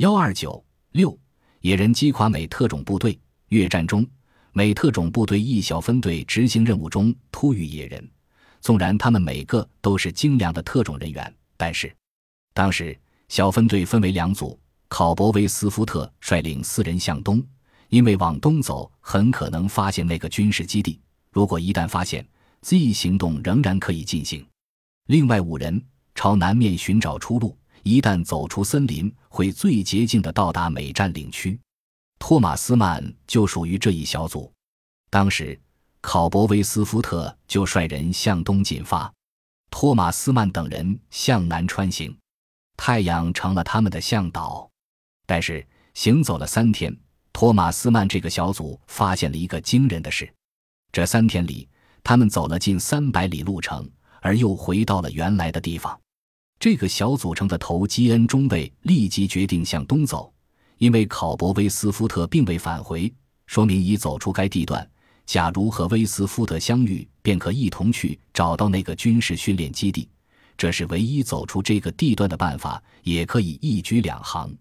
幺二九六野人击垮美特种部队。越战中，美特种部队一小分队执行任务中突遇野人。纵然他们每个都是精良的特种人员，但是当时小分队分为两组，考伯威斯福特率领四人向东，因为往东走很可能发现那个军事基地。如果一旦发现，Z 行动仍然可以进行。另外五人朝南面寻找出路，一旦走出森林，会最捷径的到达美占领区。托马斯曼就属于这一小组。当时。考伯威斯福特就率人向东进发，托马斯曼等人向南穿行，太阳成了他们的向导。但是行走了三天，托马斯曼这个小组发现了一个惊人的事：这三天里，他们走了近三百里路程，而又回到了原来的地方。这个小组成的头基恩中尉立即决定向东走，因为考伯威斯福特并未返回，说明已走出该地段。假如和威斯福特相遇，便可一同去找到那个军事训练基地。这是唯一走出这个地段的办法，也可以一举两行。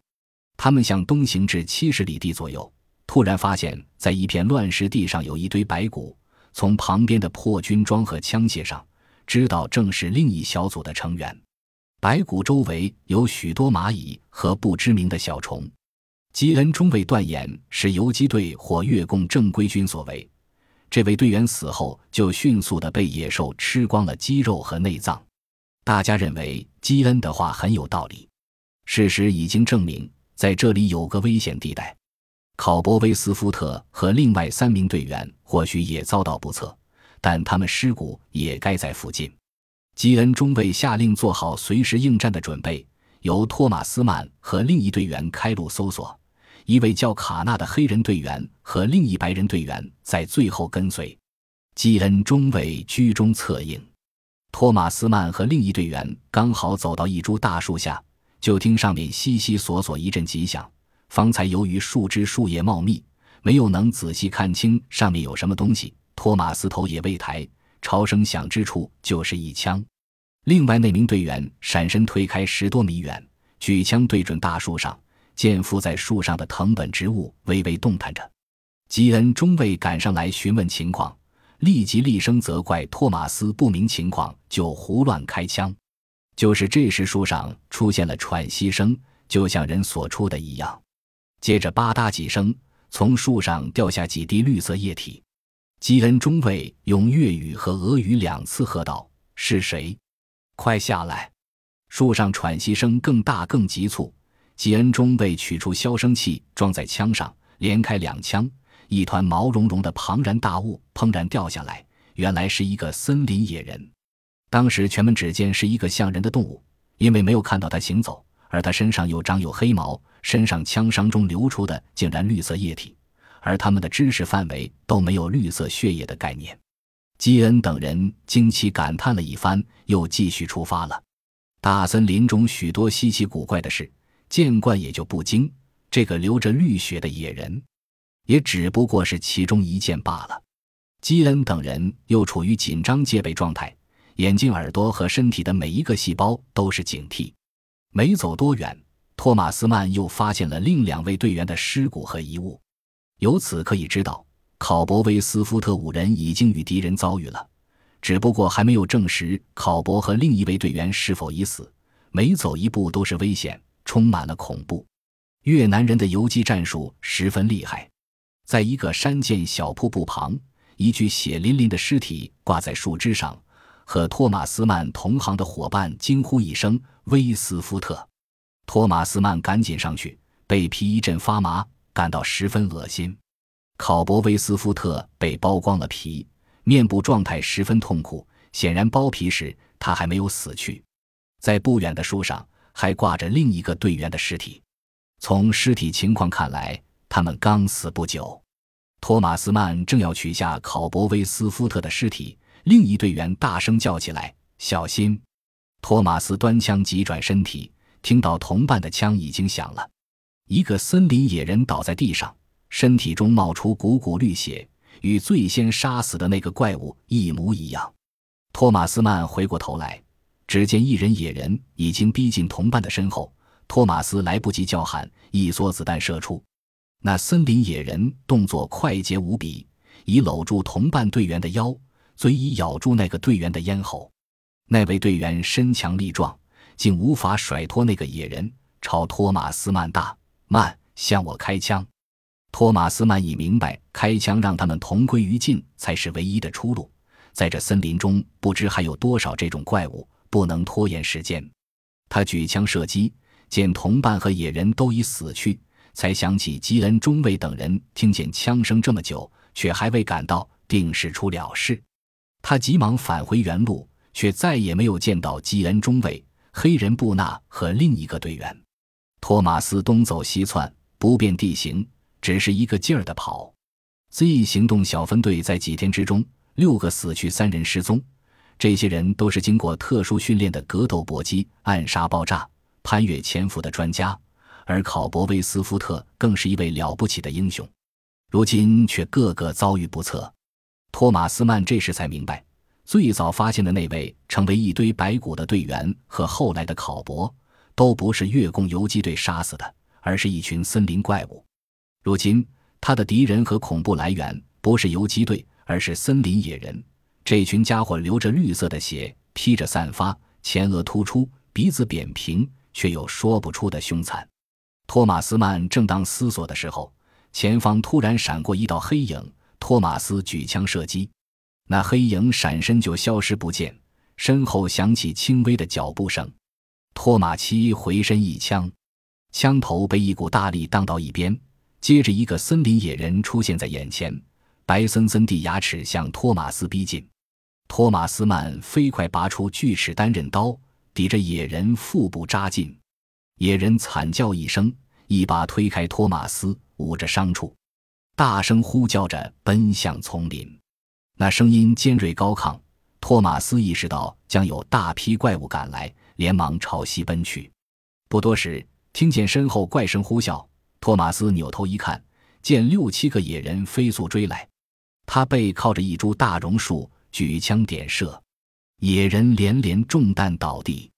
他们向东行至七十里地左右，突然发现，在一片乱石地上有一堆白骨。从旁边的破军装和枪械上，知道正是另一小组的成员。白骨周围有许多蚂蚁和不知名的小虫。基恩中尉断言是游击队或越共正规军所为。这位队员死后，就迅速的被野兽吃光了肌肉和内脏。大家认为基恩的话很有道理。事实已经证明，在这里有个危险地带。考伯威斯福特和另外三名队员或许也遭到不测，但他们尸骨也该在附近。基恩中尉下令做好随时应战的准备，由托马斯曼和另一队员开路搜索。一位叫卡纳的黑人队员和另一白人队员在最后跟随，基恩中尉居中策应。托马斯曼和另一队员刚好走到一株大树下，就听上面悉悉索索一阵急响。方才由于树枝树叶茂密，没有能仔细看清上面有什么东西。托马斯头也未抬，超声响之处就是一枪。另外那名队员闪身推开十多米远，举枪对准大树上。见附在树上的藤本植物微微动弹着，吉恩中尉赶上来询问情况，立即厉声责怪托马斯不明情况就胡乱开枪。就是这时，树上出现了喘息声，就像人所出的一样。接着吧嗒几声，从树上掉下几滴绿色液体。基恩中尉用粤语和俄语两次喝道：“是谁？快下来！”树上喘息声更大更急促。吉恩中尉取出消声器，装在枪上，连开两枪，一团毛茸茸的庞然大物砰然掉下来。原来是一个森林野人。当时全门只见是一个像人的动物，因为没有看到它行走，而它身上又长有黑毛，身上枪伤中流出的竟然绿色液体，而他们的知识范围都没有绿色血液的概念。基恩等人惊奇感叹了一番，又继续出发了。大森林中许多稀奇古怪的事。见惯也就不惊，这个流着绿血的野人，也只不过是其中一件罢了。基恩等人又处于紧张戒备状态，眼睛、耳朵和身体的每一个细胞都是警惕。没走多远，托马斯曼又发现了另两位队员的尸骨和遗物，由此可以知道，考伯威斯福特五人已经与敌人遭遇了，只不过还没有证实考伯和另一位队员是否已死。每走一步都是危险。充满了恐怖。越南人的游击战术十分厉害。在一个山涧小瀑布旁，一具血淋淋的尸体挂在树枝上。和托马斯曼同行的伙伴惊呼一声：“威斯福特！”托马斯曼赶紧上去，被皮一阵发麻，感到十分恶心。考伯威斯福特被剥光了皮，面部状态十分痛苦。显然，剥皮时他还没有死去。在不远的树上。还挂着另一个队员的尸体，从尸体情况看来，他们刚死不久。托马斯曼正要取下考伯威斯福特的尸体，另一队员大声叫起来：“小心！”托马斯端枪急转身体，听到同伴的枪已经响了。一个森林野人倒在地上，身体中冒出股股绿血，与最先杀死的那个怪物一模一样。托马斯曼回过头来。只见一人野人已经逼近同伴的身后，托马斯来不及叫喊，一梭子弹射出。那森林野人动作快捷无比，以搂住同伴队员的腰，嘴以咬住那个队员的咽喉。那位队员身强力壮，竟无法甩脱那个野人，朝托马斯曼大慢向我开枪。托马斯曼已明白，开枪让他们同归于尽才是唯一的出路。在这森林中，不知还有多少这种怪物，不能拖延时间。他举枪射击，见同伴和野人都已死去，才想起基恩中尉等人听见枪声这么久，却还未赶到，定是出了事。他急忙返回原路，却再也没有见到基恩中尉、黑人布纳和另一个队员。托马斯东走西窜，不辨地形。只是一个劲儿的跑，Z 行动小分队在几天之中，六个死去，三人失踪。这些人都是经过特殊训练的格斗搏击、暗杀、爆炸、攀越潜伏的专家，而考伯威斯福特更是一位了不起的英雄。如今却个个遭遇不测。托马斯曼这时才明白，最早发现的那位成为一堆白骨的队员和后来的考伯，都不是越共游击队杀死的，而是一群森林怪物。如今，他的敌人和恐怖来源不是游击队，而是森林野人。这群家伙流着绿色的血，披着散发，前额突出，鼻子扁平，却又说不出的凶残。托马斯曼正当思索的时候，前方突然闪过一道黑影。托马斯举枪射击，那黑影闪身就消失不见，身后响起轻微的脚步声。托马奇回身一枪，枪头被一股大力荡到一边。接着，一个森林野人出现在眼前，白森森地牙齿向托马斯逼近。托马斯曼飞快拔出锯齿单刃刀，抵着野人腹部扎进。野人惨叫一声，一把推开托马斯，捂着伤处，大声呼叫着奔向丛林。那声音尖锐高亢。托马斯意识到将有大批怪物赶来，连忙朝西奔去。不多时，听见身后怪声呼啸。托马斯扭头一看，见六七个野人飞速追来，他背靠着一株大榕树，举枪点射，野人连连中弹倒地。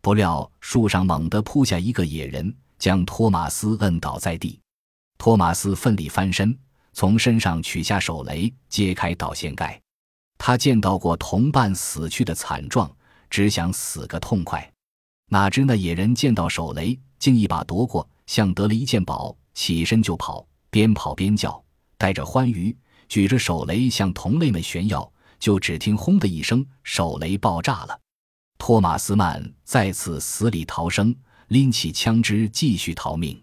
不料树上猛地扑下一个野人，将托马斯摁倒在地。托马斯奋力翻身，从身上取下手雷，揭开导线盖。他见到过同伴死去的惨状，只想死个痛快。哪知那野人见到手雷，竟一把夺过。像得了一件宝，起身就跑，边跑边叫，带着欢愉，举着手雷向同类们炫耀。就只听“轰”的一声，手雷爆炸了。托马斯曼再次死里逃生，拎起枪支继续逃命。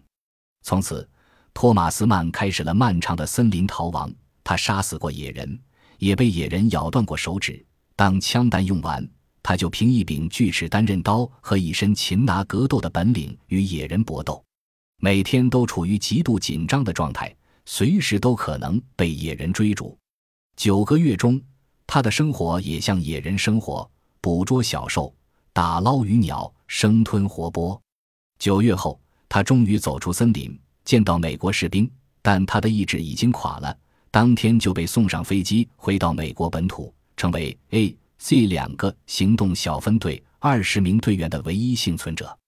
从此，托马斯曼开始了漫长的森林逃亡。他杀死过野人，也被野人咬断过手指。当枪弹用完，他就凭一柄锯齿单刃刀和一身擒拿格斗的本领与野人搏斗。每天都处于极度紧张的状态，随时都可能被野人追逐。九个月中，他的生活也像野人生活，捕捉小兽，打捞鱼鸟，生吞活剥。九月后，他终于走出森林，见到美国士兵，但他的意志已经垮了。当天就被送上飞机，回到美国本土，成为 A、C 两个行动小分队二十名队员的唯一幸存者。